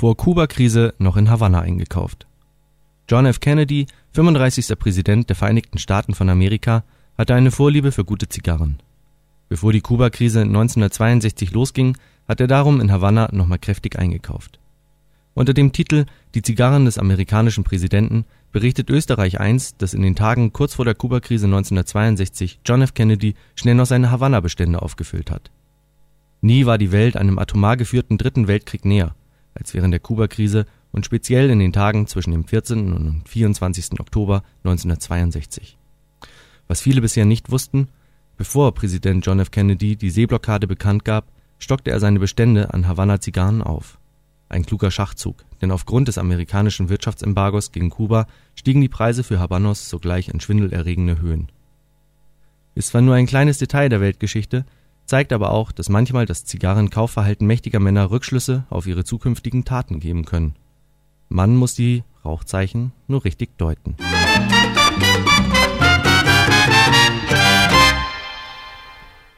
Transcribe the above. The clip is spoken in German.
Vor Kuba-Krise noch in Havanna eingekauft. John F. Kennedy, 35. Präsident der Vereinigten Staaten von Amerika, hatte eine Vorliebe für gute Zigarren. Bevor die Kuba-Krise 1962 losging, hat er darum in Havanna nochmal kräftig eingekauft. Unter dem Titel Die Zigarren des amerikanischen Präsidenten berichtet Österreich 1, dass in den Tagen kurz vor der Kubakrise 1962 John F. Kennedy schnell noch seine Havanna-Bestände aufgefüllt hat. Nie war die Welt einem atomar geführten Dritten Weltkrieg näher als während der Kubakrise und speziell in den Tagen zwischen dem 14. und 24. Oktober 1962. Was viele bisher nicht wussten: Bevor Präsident John F. Kennedy die Seeblockade bekannt gab, stockte er seine Bestände an Havanna-Zigarren auf. Ein kluger Schachzug, denn aufgrund des amerikanischen Wirtschaftsembargos gegen Kuba stiegen die Preise für Habanos sogleich in schwindelerregende Höhen. Ist zwar nur ein kleines Detail der Weltgeschichte, zeigt aber auch, dass manchmal das Zigarrenkaufverhalten mächtiger Männer Rückschlüsse auf ihre zukünftigen Taten geben können. Man muss die Rauchzeichen nur richtig deuten